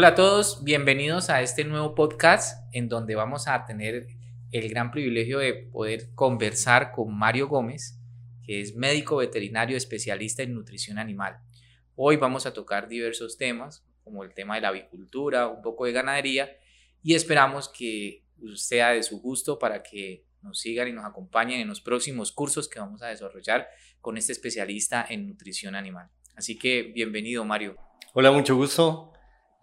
Hola a todos, bienvenidos a este nuevo podcast en donde vamos a tener el gran privilegio de poder conversar con Mario Gómez, que es médico veterinario especialista en nutrición animal. Hoy vamos a tocar diversos temas, como el tema de la avicultura, un poco de ganadería, y esperamos que sea de su gusto para que nos sigan y nos acompañen en los próximos cursos que vamos a desarrollar con este especialista en nutrición animal. Así que bienvenido, Mario. Hola, mucho gusto.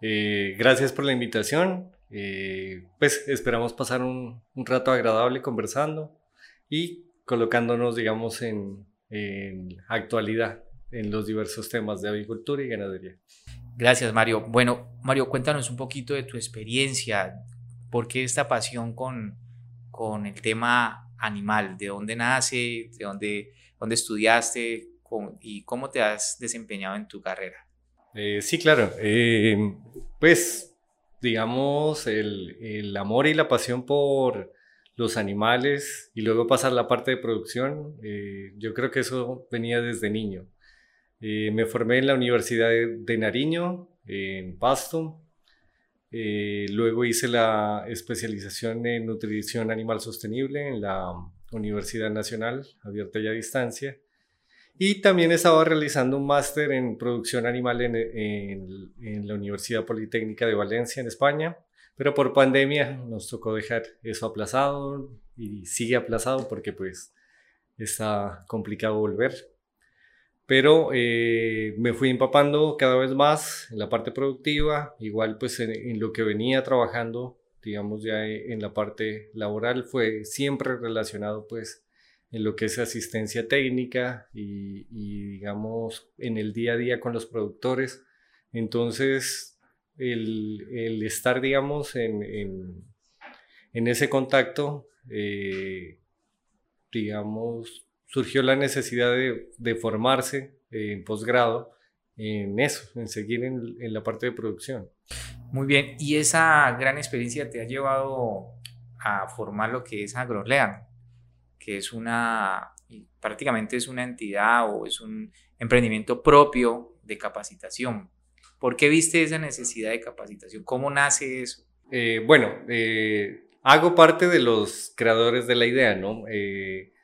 Eh, gracias por la invitación. Eh, pues esperamos pasar un, rato agradable conversando y colocándonos, digamos, en, actualidad en los diversos temas de avicultura y ganadería. Gracias, Mario. Bueno, Mario, cuéntanos un poquito de tu experiencia. ¿Por qué esta pasión con, con el tema animal? ¿De dónde nace? ¿De dónde, dónde estudiaste? ¿Y cómo te has desempeñado en tu carrera? Eh, sí, claro. Eh, pues, digamos, el, amor y la pasión por los animales y luego pasar la parte de producción, eh, yo creo que eso venía desde niño. me formé en la Universidad de, Nariño, en Pasto. luego hice la especialización en nutrición animal sostenible en la Universidad Nacional, abierta y a distancia. Y también estaba realizando un máster en producción animal en, en, la Universidad Politécnica de Valencia, en España, pero por pandemia nos tocó dejar eso aplazado y sigue aplazado porque pues está complicado volver. Pero eh, me fui empapando cada vez más en la parte productiva, igual pues en, en lo que venía trabajando, digamos ya en la parte laboral, fue siempre relacionado pues en lo que es asistencia técnica y, digamos en el día a día con los productores. Entonces, el, estar, digamos, en, en, ese contacto, eh, digamos, surgió la necesidad de, formarse en posgrado en eso, en seguir en, en, la parte de producción. Muy bien, y esa gran experiencia te ha llevado a formar lo que es AgroLean que es una, prácticamente es una entidad o es un emprendimiento propio de capacitación. ¿Por qué viste esa necesidad de capacitación? ¿Cómo nace eso? Eh, bueno, eh, hago parte de los creadores de la idea, ¿no? Eh,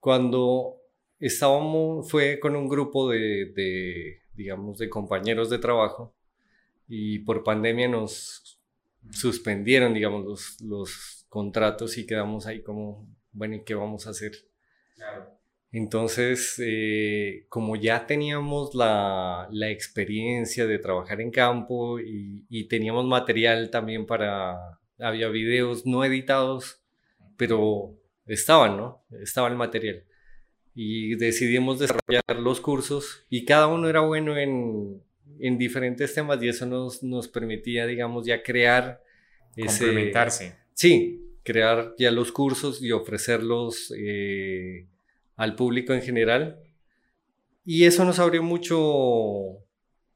cuando estábamos, fue con un grupo de, digamos, de compañeros de trabajo y por pandemia nos suspendieron, digamos, los, los contratos y quedamos ahí como bueno, ¿y qué vamos a hacer? Entonces, eh, como ya teníamos la, la, experiencia de trabajar en campo y, y, teníamos material también para, había videos no editados, pero estaban, ¿no? Estaba el material. Y decidimos desarrollar los cursos y cada uno era bueno en, en diferentes temas y eso nos, nos permitía, digamos, ya crear ese... Complementarse. Sí, crear ya los cursos y ofrecerlos eh, al público en general. Y eso nos abrió mucho,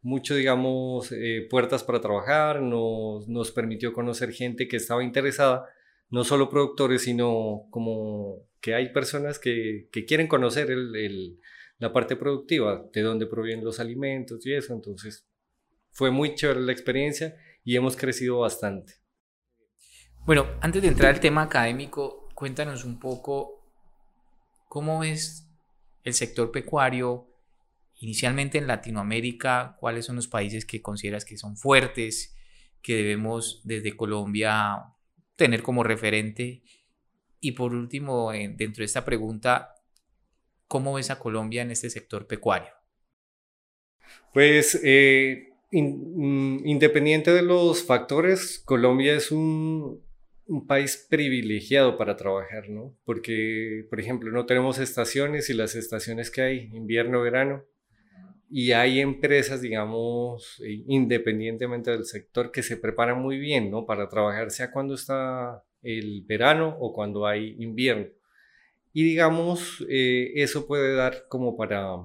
mucho digamos, eh, puertas para trabajar, nos, nos permitió conocer gente que estaba interesada, no solo productores, sino como que hay personas que, que quieren conocer el, el, la parte productiva, de dónde provienen los alimentos y eso. Entonces, fue muy chévere la experiencia y hemos crecido bastante. Bueno, antes de entrar al tema académico, cuéntanos un poco cómo es el sector pecuario inicialmente en Latinoamérica, cuáles son los países que consideras que son fuertes, que debemos desde Colombia tener como referente. Y por último, dentro de esta pregunta, ¿cómo ves a Colombia en este sector pecuario? Pues eh, mm, independiente de los factores, Colombia es un, un país privilegiado para trabajar, ¿no? Porque, por ejemplo, no tenemos estaciones y las estaciones que hay, invierno, verano, y hay empresas, digamos, eh, independientemente del sector, que se preparan muy bien, ¿no? Para trabajar, sea cuando está el verano o cuando hay invierno. Y digamos, eh, eso puede dar como para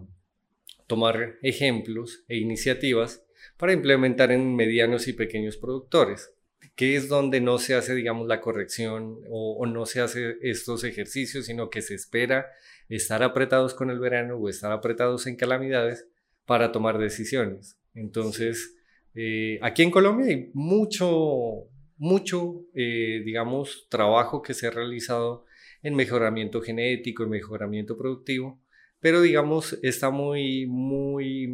tomar ejemplos e iniciativas para implementar en medianos y pequeños productores que es donde no se hace, digamos, la corrección o, no se hace estos ejercicios, sino que se espera estar apretados con el verano o estar apretados en calamidades para tomar decisiones. Entonces, aquí en Colombia hay mucho, mucho, digamos, trabajo que se ha realizado en mejoramiento genético, en mejoramiento productivo, pero digamos está muy, muy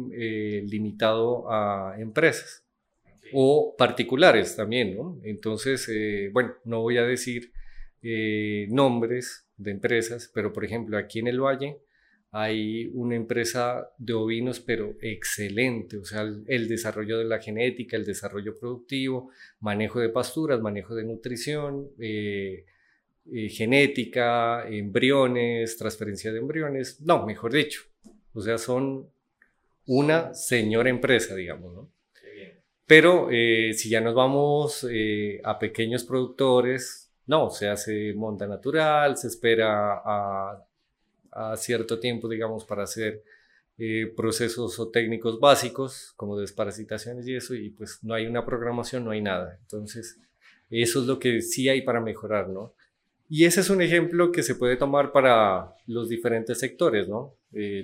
limitado a empresas o particulares también, ¿no? Entonces, eh, bueno, no voy a decir eh, nombres de empresas, pero por ejemplo, aquí en el Valle hay una empresa de ovinos, pero excelente, o sea, el, desarrollo de la genética, el desarrollo productivo, manejo de pasturas, manejo de nutrición, eh, genética, embriones, transferencia de embriones, no, mejor dicho, o sea, son una señora empresa, digamos, ¿no? Pero eh, si ya nos vamos eh, a pequeños productores, no, se hace monta natural, se espera a, cierto tiempo, digamos, para hacer eh, procesos o técnicos básicos, como desparasitaciones y eso, y pues no hay una programación, no hay nada. Entonces, eso es lo que sí hay para mejorar, ¿no? Y ese es un ejemplo que se puede tomar para los diferentes sectores, ¿no?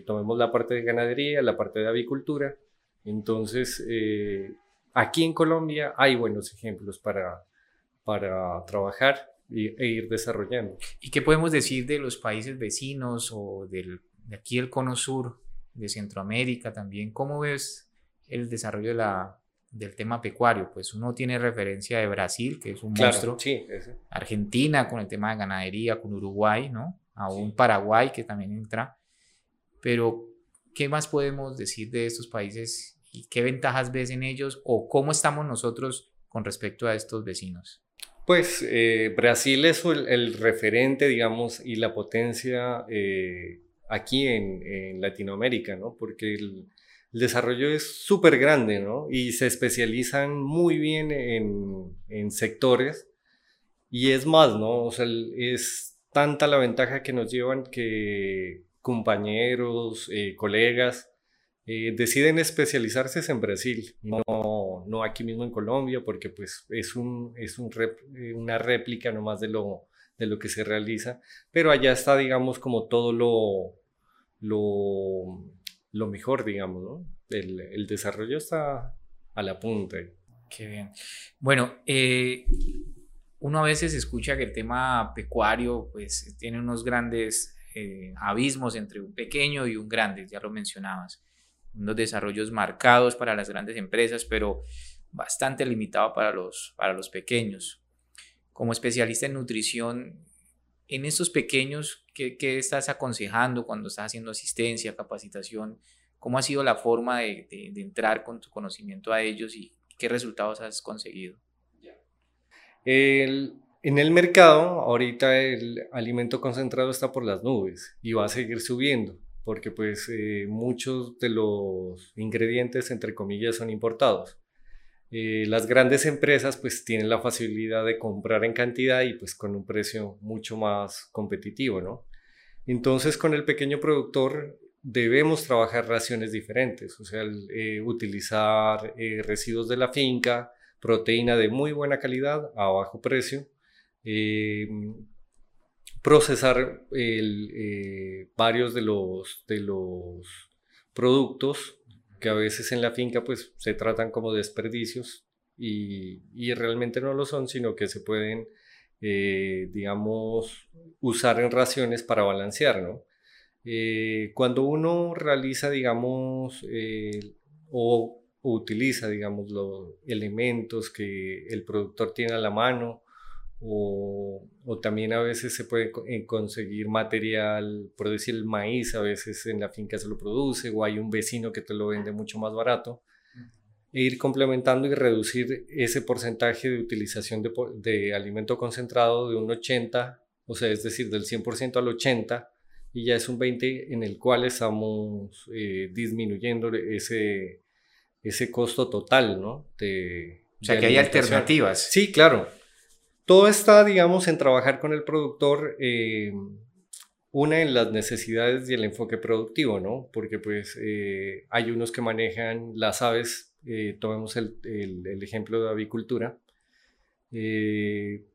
tomemos la parte de ganadería, la parte de avicultura. Entonces, Aquí en Colombia hay buenos ejemplos para, para trabajar e ir desarrollando. ¿Y qué podemos decir de los países vecinos o del, de aquí el cono sur, de Centroamérica también? ¿Cómo ves el desarrollo de la, del tema pecuario? Pues uno tiene referencia de Brasil, que es un monstruo. Sí, Argentina con el tema de ganadería, con Uruguay, ¿no? Aún Paraguay que también entra. Pero, ¿qué más podemos decir de estos países y qué ventajas ves en ellos o cómo estamos nosotros con respecto a estos vecinos? Pues eh, Brasil es el, referente, digamos, y la potencia eh, aquí en, Latinoamérica, ¿no? Porque el, desarrollo es súper grande, ¿no? Y se especializan muy bien en, sectores. Y es más, ¿no? O sea, es tanta la ventaja que nos llevan que compañeros, eh, colegas, eh, deciden especializarse en Brasil, no, aquí mismo en Colombia, porque pues es, un, es un eh, una réplica nomás de lo, de lo que se realiza, pero allá está, digamos, como todo lo, lo, lo mejor, digamos. El, el, desarrollo está a la punta. Qué bien. Bueno, eh, uno a veces escucha que el tema pecuario pues tiene unos grandes abismos entre un pequeño y un grande, ya lo mencionabas unos desarrollos marcados para las grandes empresas, pero bastante limitado para los, para los pequeños. Como especialista en nutrición, en estos pequeños, ¿qué, ¿qué, estás aconsejando cuando estás haciendo asistencia, capacitación? ¿Cómo ha sido la forma de, entrar con tu conocimiento a ellos y qué resultados has conseguido? El, en el mercado, ahorita el alimento concentrado está por las nubes y va a seguir subiendo porque pues eh, muchos de los ingredientes, entre comillas, son importados. Eh, las grandes empresas pues tienen la facilidad de comprar en cantidad y pues con un precio mucho más competitivo, ¿no? Entonces con el pequeño productor debemos trabajar raciones diferentes, o sea, eh, utilizar residuos de la finca, proteína de muy buena calidad a bajo precio, procesar eh, varios de los, de los productos que a veces en la finca pues se tratan como desperdicios y, y realmente no lo son, sino que se pueden, eh, digamos, usar en raciones para balancear, ¿no? Eh, cuando uno realiza, digamos, o, o, utiliza, digamos, los elementos que el productor tiene a la mano, o, o, también a veces se puede eh, conseguir material, por decir el maíz, a veces en la finca se lo produce o hay un vecino que te lo vende mucho más barato. E ir complementando y reducir ese porcentaje de utilización de, de alimento concentrado de un 80, o sea, es decir, del 100% al 80, y ya es un 20 en el cual estamos eh, disminuyendo ese, ese costo total, ¿no? De, o sea, que hay alternativas. Sí, claro todo está, digamos, en trabajar con el productor, eh, una en las necesidades y el enfoque productivo, ¿no? Porque pues eh, hay unos que manejan las aves, eh, tomemos el, ejemplo de avicultura,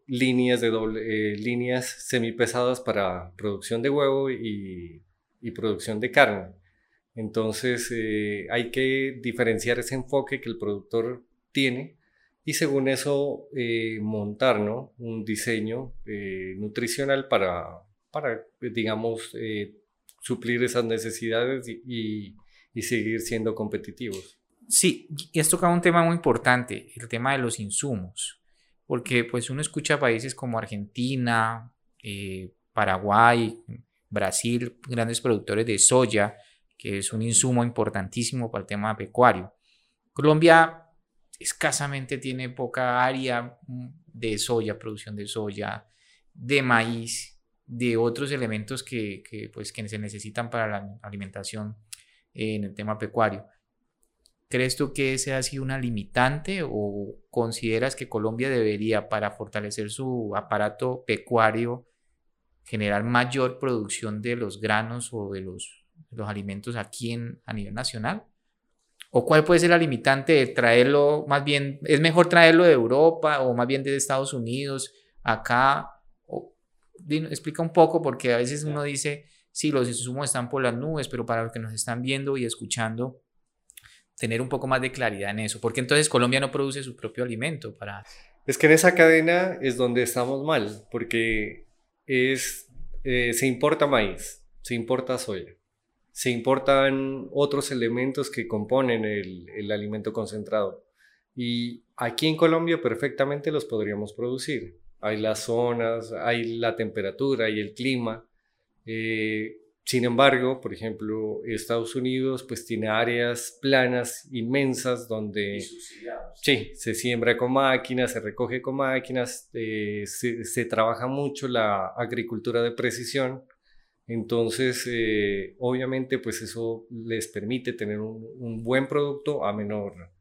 líneas, de doble, líneas semipesadas para producción de huevo y producción de carne. Entonces hay que diferenciar ese enfoque que el productor tiene y según eso eh, montar un diseño eh, nutricional para, para digamos, suplir esas necesidades y, y, seguir siendo competitivos. Sí, y has tocado un tema muy importante, el tema de los insumos, porque pues uno escucha países como Argentina, Paraguay, Brasil, grandes productores de soya, que es un insumo importantísimo para el tema pecuario. Colombia escasamente tiene poca área mm, de soya, producción de soya, de maíz, de otros elementos que, pues, que se necesitan para la alimentación en el tema pecuario. ¿Crees tú que ese ha sido una limitante o consideras que Colombia debería, para fortalecer su aparato pecuario, generar mayor producción de los granos o de los, los alimentos aquí en, a nivel nacional? ¿O cuál puede ser la limitante de traerlo, más bien, es mejor traerlo de Europa o más bien de Estados Unidos acá? O, explica un poco porque a veces uno dice, sí, los insumos están por las nubes, pero para los que nos están viendo y escuchando, tener un poco más de claridad en eso. porque entonces Colombia no produce su propio alimento para... Es que en esa cadena es donde estamos mal, porque es, eh, se importa maíz, se importa soya, se importan otros elementos que componen el, el alimento concentrado. Y aquí en Colombia perfectamente los podríamos producir. Hay las zonas, hay la temperatura, hay el clima. Eh, sin embargo, por ejemplo, Estados Unidos pues tiene áreas planas inmensas donde sí, se siembra con máquinas, se recoge con máquinas, eh, se, trabaja mucho la agricultura de precisión. Entonces, eh, obviamente, pues eso les permite tener un, buen producto a menor,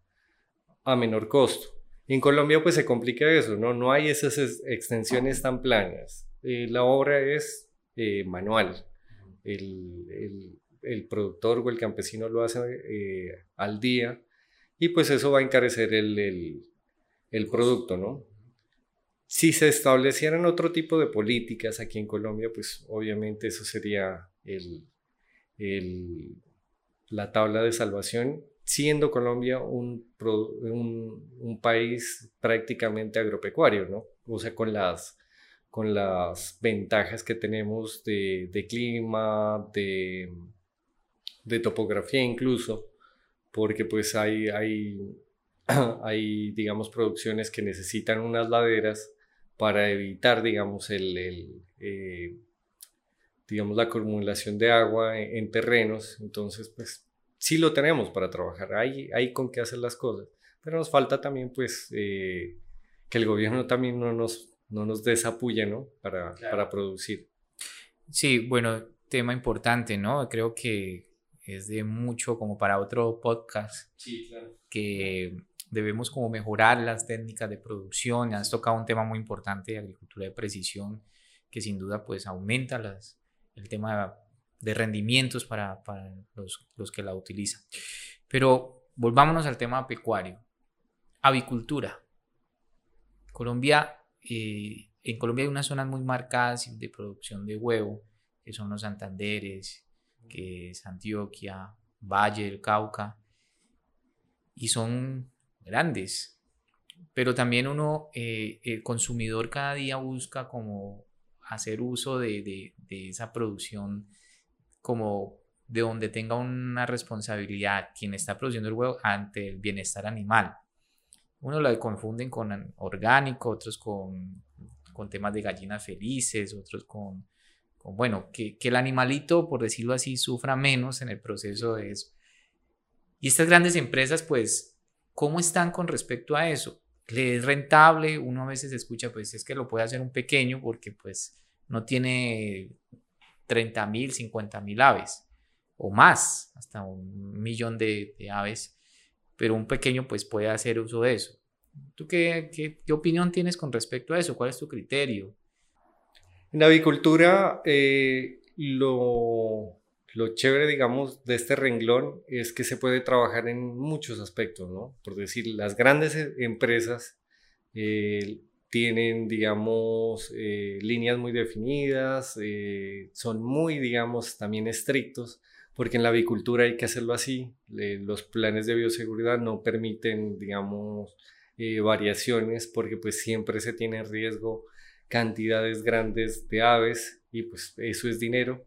a menor costo. En Colombia pues se complica eso, ¿no? No hay esas extensiones tan planas. Eh, la obra es manual el, el, productor o el campesino lo hace eh, al día y pues eso va a encarecer el, el, producto, ¿no? Si se establecieran otro tipo de políticas aquí en Colombia, pues obviamente eso sería la tabla de salvación, siendo Colombia un, país prácticamente agropecuario, ¿no? O sea, con las con las ventajas que tenemos de, clima, de, de, topografía incluso, porque pues hay, hay, hay, digamos, producciones que necesitan unas laderas para evitar, digamos, el, eh, digamos, la acumulación de agua en, terrenos. Entonces, pues sí lo tenemos para trabajar, hay, hay con qué hacer las cosas, pero nos falta también, pues, eh, que el gobierno también no nos no nos desapuye, ¿no? Para, para producir. Sí, bueno, tema importante, ¿no? Creo que es de mucho como para otro podcast. Sí, claro. Que debemos como mejorar las técnicas de producción. Has tocado un tema muy importante de agricultura de precisión que sin duda pues aumenta las, el tema de rendimientos para, para los, los que la utilizan. Pero volvámonos al tema pecuario. Avicultura. Colombia eh, en Colombia hay unas zonas muy marcadas de producción de huevo, que son los Santanderes, que es Antioquia, Valle del Cauca, y son grandes. Pero también uno, eh, el consumidor cada día busca como hacer uso de, de, de esa producción como de donde tenga una responsabilidad quien está produciendo el huevo ante el bienestar animal. Uno lo confunden con orgánico, otros con, con temas de gallinas felices, otros con, con bueno, que, que, el animalito, por decirlo así, sufra menos en el proceso de eso. Y estas grandes empresas, pues, ¿cómo están con respecto a eso? ¿Le es rentable? Uno a veces escucha, pues es que lo puede hacer un pequeño porque pues no tiene 30 mil, 50 mil aves o más, hasta un millón de, aves pero un pequeño pues puede hacer uso de eso. ¿Tú qué, qué, opinión tienes con respecto a eso? ¿Cuál es tu criterio? En la avicultura, eh, lo, lo chévere, digamos, de este renglón es que se puede trabajar en muchos aspectos, ¿no? Por decir, las grandes e, empresas eh, tienen, digamos, eh, líneas muy definidas, son muy, digamos, también estrictos porque en la avicultura hay que hacerlo así. los planes de bioseguridad no permiten, digamos, eh, variaciones porque pues siempre se tiene en riesgo cantidades grandes de aves y pues eso es dinero.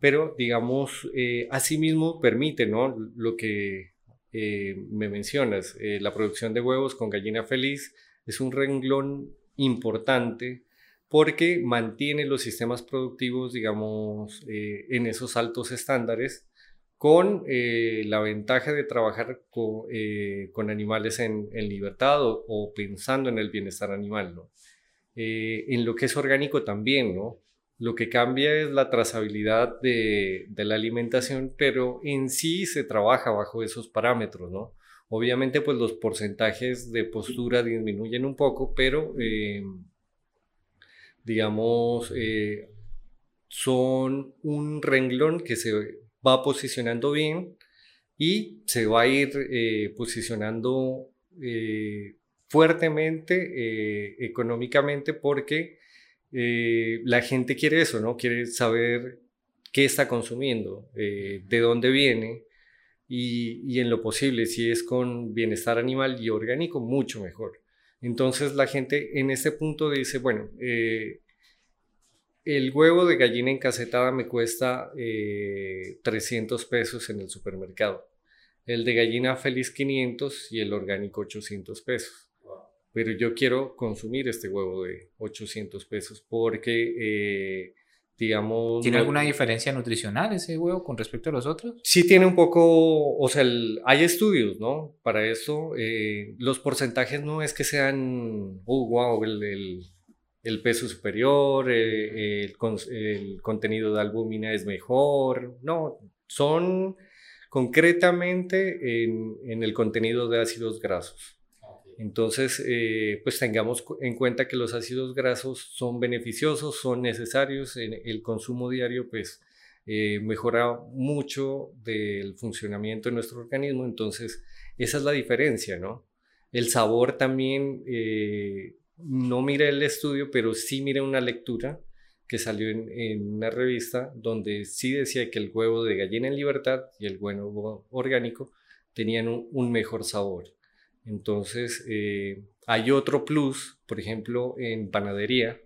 Pero digamos, eh, asimismo permite, ¿no? Lo que eh, me mencionas, la producción de huevos con gallina feliz es un renglón importante porque mantiene los sistemas productivos, digamos, eh, en esos altos estándares, con eh, la ventaja de trabajar eh, con, animales en, libertad o, pensando en el bienestar animal, ¿no? en lo que es orgánico también, ¿no? Lo que cambia es la trazabilidad de, la alimentación, pero en sí se trabaja bajo esos parámetros, ¿no? Obviamente, pues los porcentajes de postura disminuyen un poco, pero digamos, eh, son un renglón que se va posicionando bien y se va a ir eh, posicionando eh, fuertemente económicamente porque la gente quiere eso, ¿no? Quiere saber qué está consumiendo, de dónde viene y, y, en lo posible, si es con bienestar animal y orgánico, mucho mejor. Entonces la gente en este punto dice, bueno, eh, el huevo de gallina encasetada me cuesta 300 eh, pesos en el supermercado. El de gallina feliz 500 y el orgánico 800 pesos. Pero yo quiero consumir este huevo de 800 pesos porque, eh, digamos... ¿Tiene alguna diferencia nutricional ese huevo con respecto a los otros? Sí tiene un poco, o sea, hay estudios, ¿no? Para eso, eh, los porcentajes no es que sean, oh, wow, el el peso superior, eh, el, contenido de albúmina es mejor, no, son concretamente en, el contenido de ácidos grasos. Entonces, eh, pues tengamos en cuenta que los ácidos grasos son beneficiosos, son necesarios, en el consumo diario pues eh, mejora mucho del funcionamiento de nuestro organismo, entonces esa es la diferencia, ¿no? El sabor también no miré el estudio, pero sí miré una lectura que salió en, una revista donde sí decía que el huevo de gallina en libertad y el huevo orgánico tenían un, mejor sabor. Entonces, eh, hay otro plus, por ejemplo, en panadería,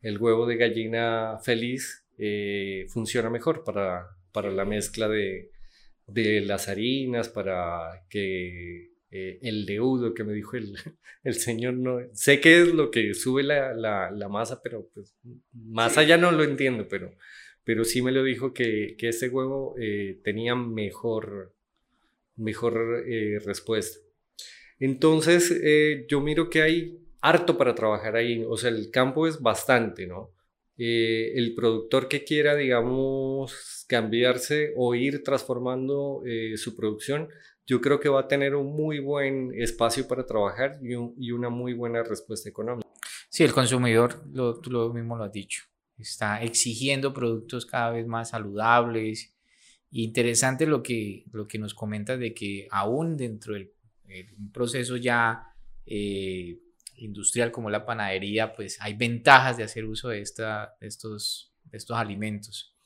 el huevo de gallina feliz eh, funciona mejor para, para la mezcla de, de las harinas, para que eh, el deudo que me dijo el, el, señor, no, sé qué es lo que sube la, la, masa, pero pues, más allá no lo entiendo, pero, pero sí me lo dijo que, que este huevo eh, tenía mejor, mejor respuesta. Entonces, yo miro que hay harto para trabajar ahí, o sea, el campo es bastante, ¿no? el productor que quiera, digamos, cambiarse o ir transformando su producción, yo creo que va a tener un muy buen espacio para trabajar y, una muy buena respuesta económica. Sí, el consumidor, lo, tú lo mismo lo has dicho, está exigiendo productos cada vez más saludables. interesante lo que, lo que nos comentas de que aún dentro del proceso ya eh, industrial como la panadería, pues hay ventajas de hacer uso de, esta, de, estos, de estos alimentos.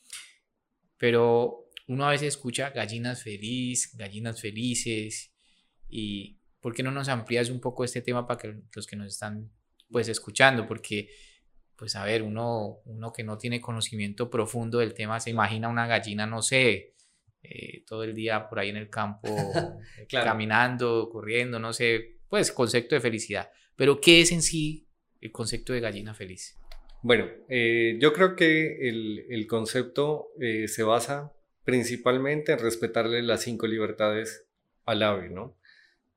Pero uno a veces escucha gallinas feliz, gallinas felices, y ¿por qué no nos amplías un poco este tema para que los que nos están pues escuchando? Porque, pues a ver, uno, uno que no tiene conocimiento profundo del tema se imagina una gallina, no sé, eh, todo el día por ahí en el campo, caminando, corriendo, no sé, pues concepto de felicidad. Pero ¿qué es en sí el concepto de gallina feliz? Bueno, eh, yo creo que el, el concepto eh, se basa principalmente en respetarle las cinco libertades al ave, ¿no?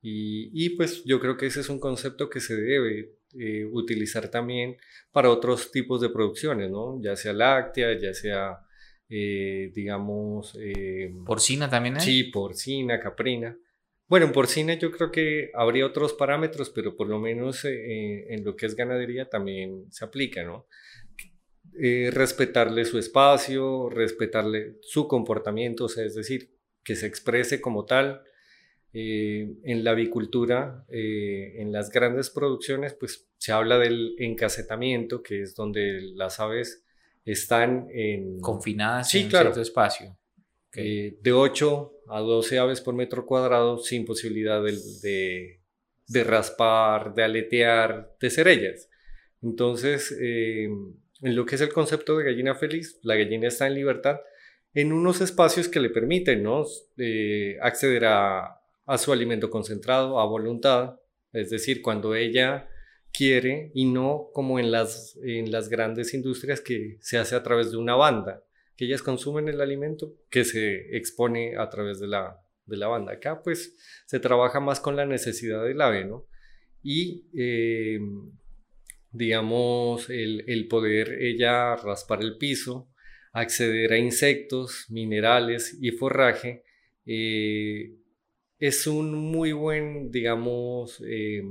Y, pues yo creo que ese es un concepto que se debe eh, utilizar también para otros tipos de producciones, ¿no? Ya sea láctea, ya sea, eh, digamos... Eh, porcina también, ¿eh? Sí, porcina, caprina. Bueno, en porcina yo creo que habría otros parámetros, pero por lo menos en lo que es ganadería también se aplica, ¿no? Eh, respetarle su espacio, respetarle su comportamiento, es decir, que se exprese como tal. Eh, en la avicultura, eh, en las grandes producciones, pues se habla del encasetamiento, que es donde las aves están en... confinadas en cierto espacio. Eh, de 8 a 12 aves por metro cuadrado sin posibilidad de, de, raspar, de aletear, de ser ellas. Entonces, eh, en lo que es el concepto de gallina feliz, la gallina está en libertad en unos espacios que le permiten ¿no? Eh, acceder a, a su alimento concentrado a voluntad, es decir, cuando ella quiere y no como en las, en las grandes industrias que se hace a través de una banda, que ellas consumen el alimento que se expone a través de la, de la banda. Acá pues se trabaja más con la necesidad del ave, ¿no? Y eh, digamos el, el, poder ella raspar el piso, acceder a insectos, minerales y forraje, eh, es un muy buen, digamos, eh,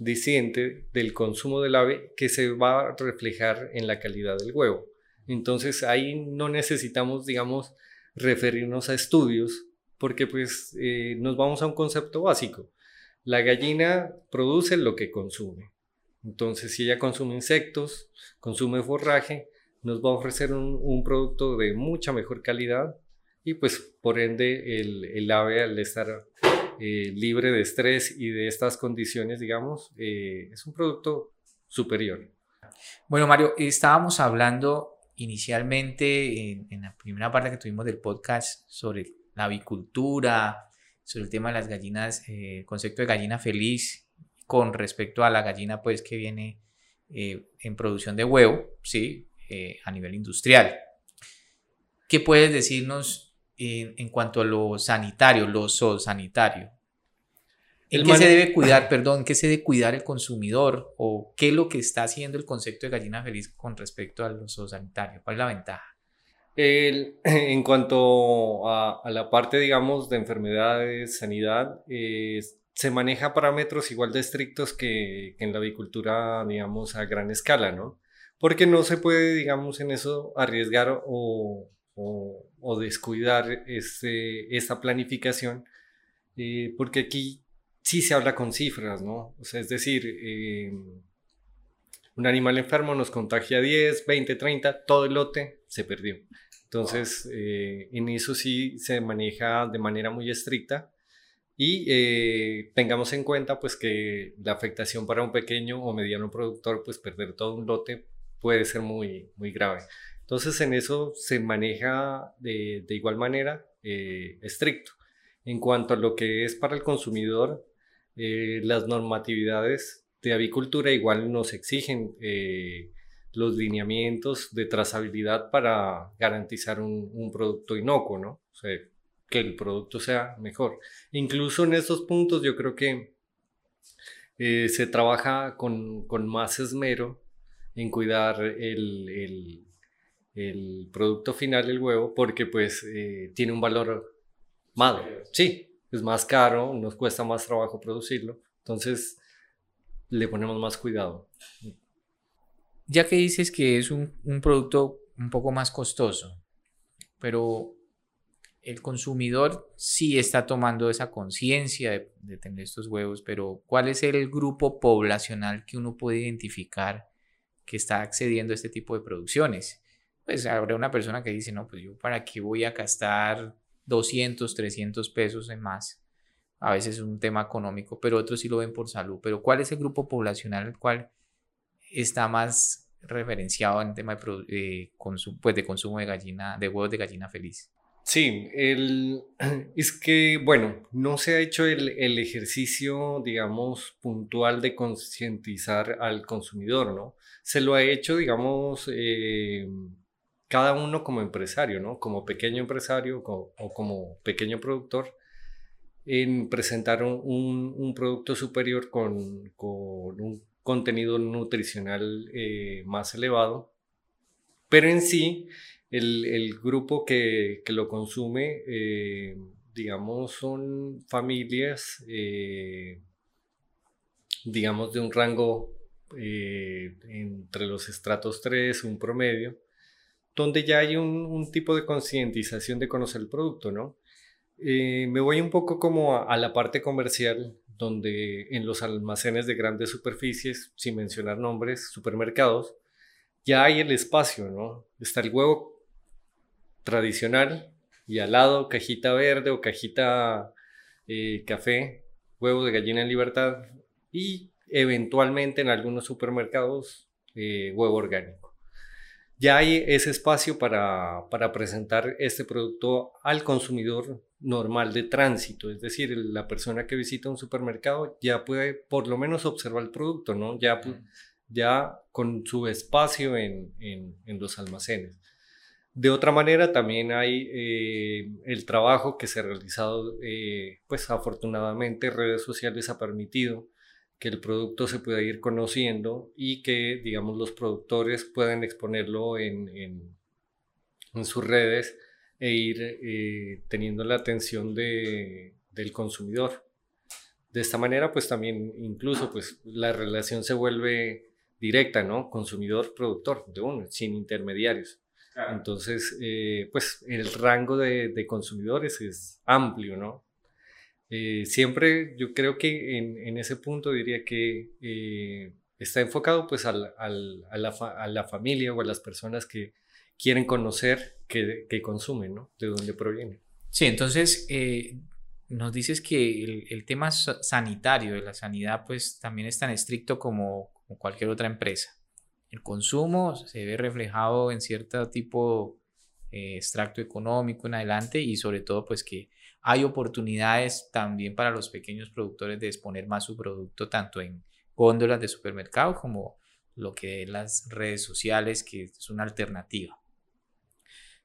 disiente del consumo del ave que se va a reflejar en la calidad del huevo. Entonces ahí no necesitamos, digamos, referirnos a estudios porque pues eh, nos vamos a un concepto básico. La gallina produce lo que consume. Entonces si ella consume insectos, consume forraje, nos va a ofrecer un producto de mucha mejor calidad y pues por ende el, el ave al estar eh, libre de estrés y de estas condiciones, digamos, eh, es un producto superior. Bueno, Mario, estábamos hablando inicialmente en, la primera parte que tuvimos del podcast sobre la avicultura, sobre el tema de las gallinas, eh, el concepto de gallina feliz con respecto a la gallina pues que viene en producción de huevo, sí, a nivel industrial. ¿Qué puedes decirnos en, cuanto a lo sanitario, lo zoosanitario. ¿En qué se debe cuidar, perdón, qué se debe cuidar el consumidor o qué es lo que está haciendo el concepto de gallina feliz con respecto a lo zoosanitario? ¿Cuál es la ventaja? en cuanto a, la parte, digamos, de enfermedades, sanidad, se maneja parámetros igual de estrictos que, que, en la avicultura, digamos, a gran escala, ¿no? Porque no se puede, digamos, en eso arriesgar o, o, descuidar este, esta planificación, eh, porque aquí sí se habla con cifras, ¿no? Es decir, eh, un animal enfermo nos contagia 10, 20, 30, todo el lote se perdió. Entonces, eh, en eso sí se maneja de manera muy estricta y tengamos en cuenta pues que la afectación para un pequeño o mediano productor, pues perder todo un lote puede ser muy, muy grave. Entonces en eso se maneja de, igual manera eh, estricto. En cuanto a lo que es para el consumidor, eh, las normatividades de avicultura igual nos exigen eh, los lineamientos de trazabilidad para garantizar un, producto inocuo, ¿no? O sea, que el producto sea mejor. Incluso en estos puntos yo creo que se trabaja con, más esmero en cuidar el producto final, el huevo, porque pues eh, tiene un valor madre. Sí, es más caro, nos cuesta más trabajo producirlo, entonces le ponemos más cuidado. Ya que dices que es un, producto un poco más costoso, pero el consumidor sí está tomando esa conciencia de, de, tener estos huevos, pero ¿cuál es el grupo poblacional que uno puede identificar que está accediendo a este tipo de producciones? Pues habrá una persona que dice, no, pues yo para qué voy a gastar 200, 300 pesos en más. A veces es un tema económico, pero otros sí lo ven por salud. Pero ¿cuál es el grupo poblacional el cual está más referenciado en tema de, consumo, pues de consumo de gallina, de huevos de gallina feliz? Sí, el, es que, bueno, no se ha hecho el, el ejercicio, digamos, puntual de concientizar al consumidor, ¿no? Se lo ha hecho, digamos, eh, cada uno como empresario, ¿no? Como pequeño empresario o como pequeño productor, en presentar un, producto superior con, un contenido nutricional eh, más elevado. Pero en sí, el, grupo que, lo consume, eh, digamos, son familias, eh, digamos, de un rango entre los estratos 3, un promedio, donde ya hay un, tipo de concientización de conocer el producto, ¿no? Eh, me voy un poco como a, la parte comercial, donde en los almacenes de grandes superficies, sin mencionar nombres, supermercados, ya hay el espacio, ¿no? Está el huevo tradicional y al lado cajita verde o cajita eh, café, huevo de gallina en libertad y eventualmente en algunos supermercados eh, huevo orgánico. Ya hay ese espacio para, para, presentar este producto al consumidor normal de tránsito, es decir, la persona que visita un supermercado ya puede por lo menos observar el producto, ¿no? Ya, ya con su espacio en, en, en los almacenes. De otra manera, también hay eh, el trabajo que se ha realizado, eh, pues afortunadamente redes sociales ha permitido que el producto se pueda ir conociendo y que, digamos, los productores puedan exponerlo en, en, sus redes e ir eh, teniendo la atención de, del consumidor. De esta manera, pues también incluso pues la relación se vuelve directa, ¿no? Consumidor-productor de uno, sin intermediarios. Entonces, eh, pues el rango de, consumidores es amplio, ¿no? Eh, siempre yo creo que en, ese punto diría que eh, está enfocado pues a, la, familia o a las personas que quieren conocer que, consumen, ¿no? De dónde proviene. Sí, entonces nos dices que el, el, tema sanitario de la sanidad pues también es tan estricto como cualquier otra empresa el consumo se ve reflejado en cierto tipo de eh, extracto económico en adelante y sobre todo pues que hay oportunidades también para los pequeños productores de exponer más su producto tanto en góndolas de supermercado como lo que es las redes sociales que es una alternativa.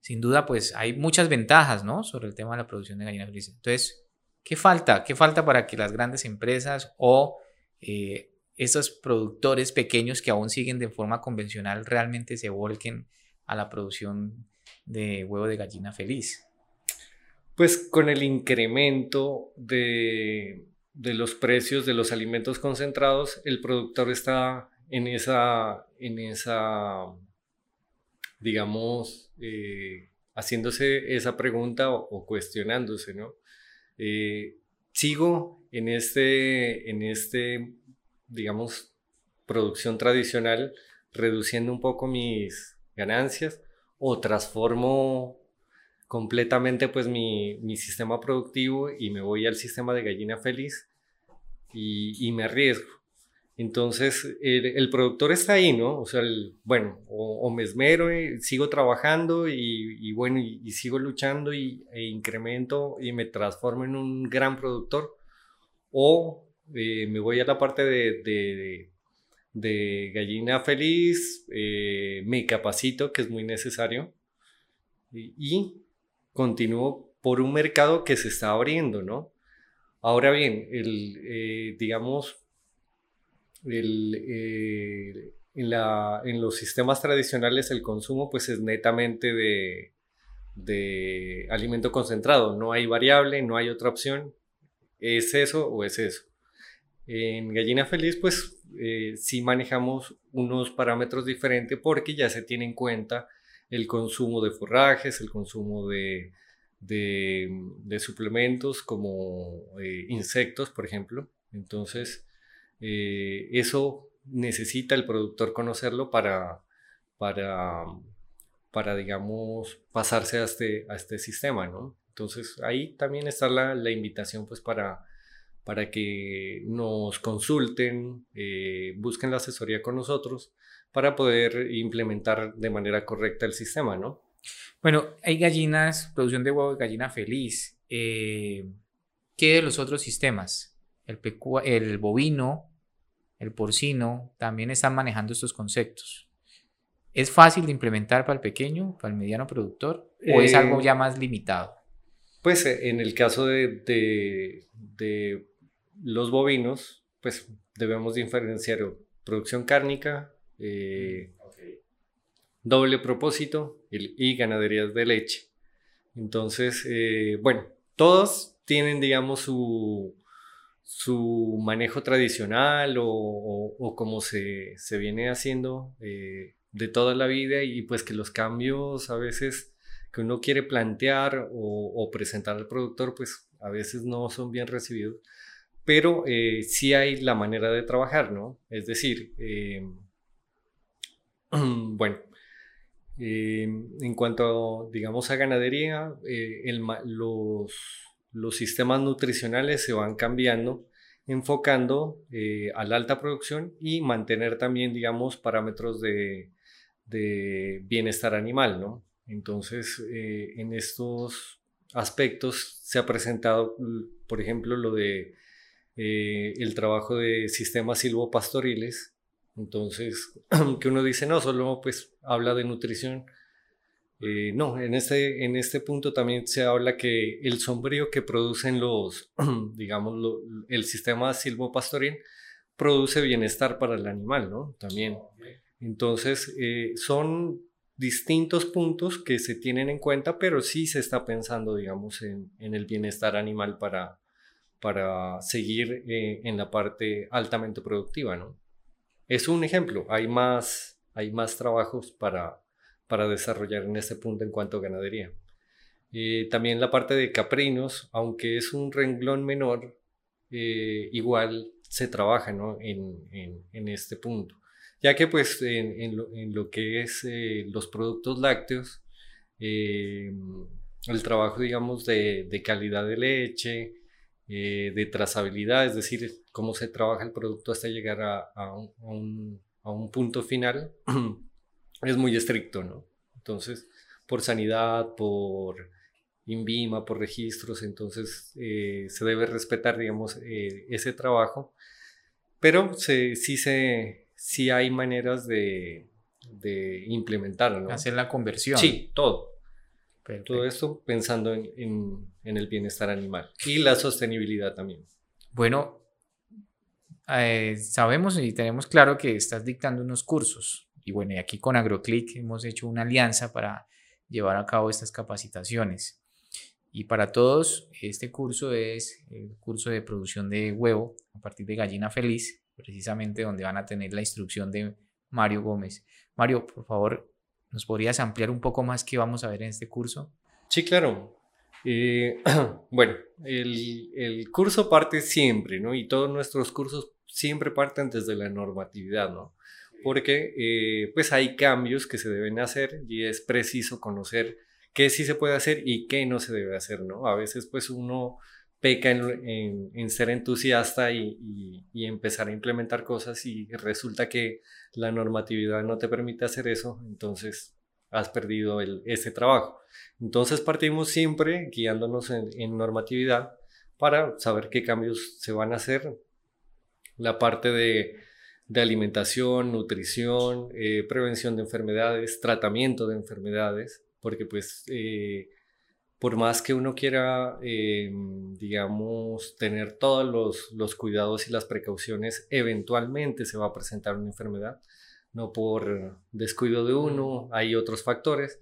Sin duda pues hay muchas ventajas ¿no? sobre el tema de la producción de gallinas felices. Entonces, ¿qué falta? ¿Qué falta para que las grandes empresas o eh, esos productores pequeños que aún siguen de forma convencional realmente se volquen a la producción de huevo de gallina feliz? Pues con el incremento de, los precios de los alimentos concentrados, el productor está en esa, en esa digamos, eh, haciéndose esa pregunta o, cuestionándose, ¿no? Eh, sigo en este, en este digamos, producción tradicional, reduciendo un poco mis ganancias o transformo completamente pues mi, sistema productivo y me voy al sistema de gallina feliz y, me arriesgo. Entonces el, productor está ahí, ¿no? O sea, bueno, o, me esmero y sigo trabajando y, bueno, y, sigo luchando y, e incremento y me transformo en un gran productor o eh, me voy a la parte de, de, gallina feliz, eh, me capacito, que es muy necesario, y, continúo por un mercado que se está abriendo, ¿no? Ahora bien, el, eh, digamos, el, en, la, en, los sistemas tradicionales el consumo pues es netamente de, de alimento concentrado, no hay variable, no hay otra opción, es eso o es eso. En Gallina Feliz, pues eh, sí manejamos unos parámetros diferentes porque ya se tiene en cuenta el consumo de forrajes, el consumo de, de, suplementos como eh, insectos, por ejemplo. Entonces, eh, eso necesita el productor conocerlo para, para, para digamos, pasarse a este, a este sistema, ¿no? Entonces, ahí también está la, la invitación, pues, para para que nos consulten, eh, busquen la asesoría con nosotros para poder implementar de manera correcta el sistema, ¿no? Bueno, hay gallinas, producción de huevo de gallina feliz. Eh, ¿Qué de los otros sistemas? El, el bovino, el porcino, también están manejando estos conceptos. ¿Es fácil de implementar para el pequeño, para el mediano productor? ¿O es algo eh, ya más limitado? Pues en el caso de los bovinos, pues debemos diferenciar producción cárnica, eh, doble propósito y, ganaderías de leche. Entonces, eh, bueno, todos tienen, digamos, su, su manejo tradicional o, como se, viene haciendo eh, de toda la vida y pues que los cambios a veces que uno quiere plantear o, o presentar al productor, pues a veces no son bien recibidos pero eh, sí hay la manera de trabajar, ¿no? Es decir, eh, bueno, en cuanto, digamos, a ganadería, los, los sistemas nutricionales se van cambiando enfocando eh, a la alta producción y mantener también, digamos, parámetros de, bienestar animal, ¿no? Entonces, eh, en estos aspectos se ha presentado, por ejemplo, lo de eh, el trabajo de sistemas silvopastoriles. Entonces, que uno dice, no, solo pues habla de nutrición, eh, no, en este, en este punto también se habla que el sombrío que producen los, digamos, el sistema silvopastoril produce bienestar para el animal, ¿no? También. Entonces, eh, son distintos puntos que se tienen en cuenta, pero sí se está pensando, digamos, en, el bienestar animal para, para seguir eh, en la parte altamente productiva, ¿no? Es un ejemplo, hay más, hay más trabajos para, para desarrollar en este punto en cuanto a ganadería. y también la parte de caprinos, aunque es un renglón menor, eh, igual se trabaja ¿no? en, en, este punto. Ya que pues en, lo, que es eh, los productos lácteos, eh, el trabajo digamos de, de calidad de leche, de trazabilidad, es decir, cómo se trabaja el producto hasta llegar a, a, un, a un punto final, es muy estricto, ¿no? Entonces, por sanidad, por INVIMA, por registros, entonces eh, se debe respetar, digamos, eh, ese trabajo, pero sí, se, sí hay maneras de, de implementarlo, ¿no? Hacer la conversión. Sí, todo. Todo esto pensando en, el bienestar animal y la sostenibilidad también. Bueno, eh, sabemos y tenemos claro que estás dictando unos cursos y bueno, y aquí con AgroClick hemos hecho una alianza para llevar a cabo estas capacitaciones. Y para todos, este curso es el curso de producción de huevo a partir de gallina feliz, precisamente donde van a tener la instrucción de Mario Gómez. Mario, por favor, ¿nos podrías ampliar un poco más qué vamos a ver en este curso? Sí, claro. Eh, bueno, el, el, curso parte siempre, ¿no? Y todos nuestros cursos siempre parten desde la normatividad, ¿no? porque eh, pues hay cambios que se deben hacer y es preciso conocer qué sí se puede hacer y qué no se debe hacer, ¿no? A veces pues uno peca en, ser entusiasta y, empezar a implementar cosas y resulta que la normatividad no te permite hacer eso, entonces has perdido ese trabajo. Entonces partimos siempre guiándonos en normatividad para saber qué cambios se van a hacer. La parte de de alimentación, nutrición, eh, prevención de enfermedades, tratamiento de enfermedades, porque pues eh, por más que uno quiera, eh, digamos, tener todos los, cuidados y las precauciones, eventualmente se va a presentar una enfermedad, no por descuido de uno, hay otros factores,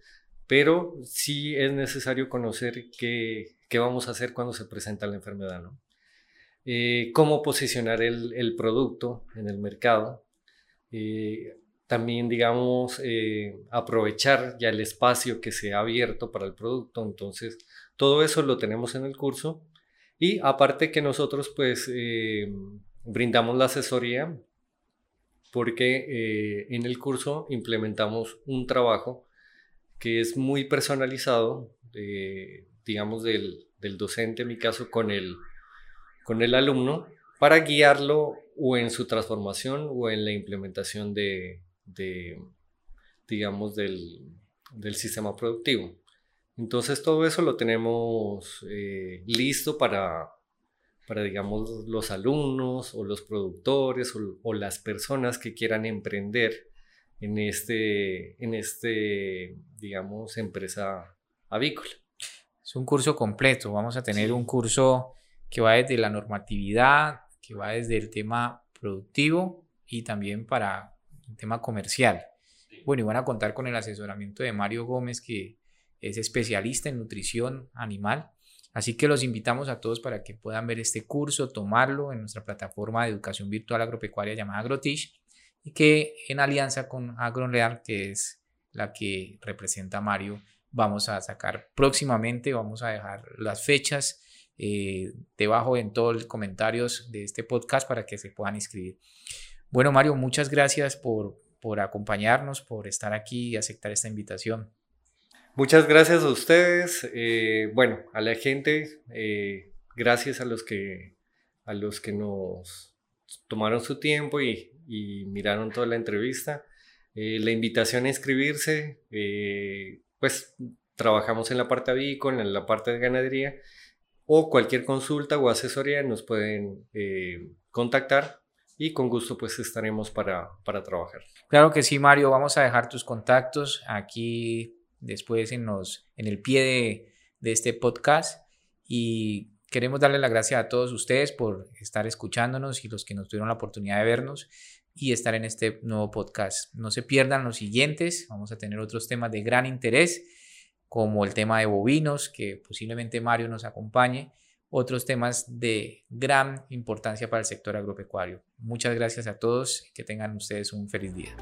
pero sí es necesario conocer qué, qué vamos a hacer cuando se presenta la enfermedad, ¿no? Eh, cómo posicionar el, producto en el mercado. Eh, también, digamos, eh, aprovechar ya el espacio que se ha abierto para el producto. Entonces, todo eso lo tenemos en el curso. Y aparte que nosotros, pues, brindamos la asesoría porque en el curso implementamos un trabajo que es muy personalizado, digamos, del, del docente, en mi caso, con el con el alumno para guiarlo o en su transformación o en la implementación de, digamos, del, sistema productivo. Entonces todo eso lo tenemos eh, listo para, para, digamos, los alumnos o los productores o, las personas que quieran emprender en este, en este, digamos, empresa avícola. Es un curso completo. Vamos a tener un curso que va desde la normatividad, que va desde el tema productivo y también para el tema comercial. Bueno, y van a contar con el asesoramiento de Mario Gómez, que es especialista en nutrición animal. Así que los invitamos a todos para que puedan ver este curso, tomarlo en nuestra plataforma de educación virtual agropecuaria llamada AgroTish y que en alianza con AgroReal, que es la que representa a Mario, vamos a sacar próximamente, vamos a dejar las fechas eh, debajo en todos los comentarios de este podcast para que se puedan inscribir. Bueno, Mario, muchas gracias por, por acompañarnos, por estar aquí y aceptar esta invitación. Muchas gracias a ustedes. Eh, bueno, a la gente, eh, gracias a los que a los que nos tomaron su tiempo y, miraron toda la entrevista. Eh, la invitación a inscribirse, pues trabajamos en la parte avícola, en la parte de ganadería, o cualquier consulta o asesoría nos pueden contactar y con gusto pues estaremos para, para trabajar. Claro que sí, Mario, vamos a dejar tus contactos aquí después en, los, en el pie de, de este podcast y queremos darle las gracias a todos ustedes por estar escuchándonos y los que nos tuvieron la oportunidad de vernos y estar en este nuevo podcast. No se pierdan los siguientes, vamos a tener otros temas de gran interés como el tema de bovinos, que posiblemente Mario nos acompañe, otros temas de gran importancia para el sector agropecuario. Muchas gracias a todos, que tengan ustedes un feliz día.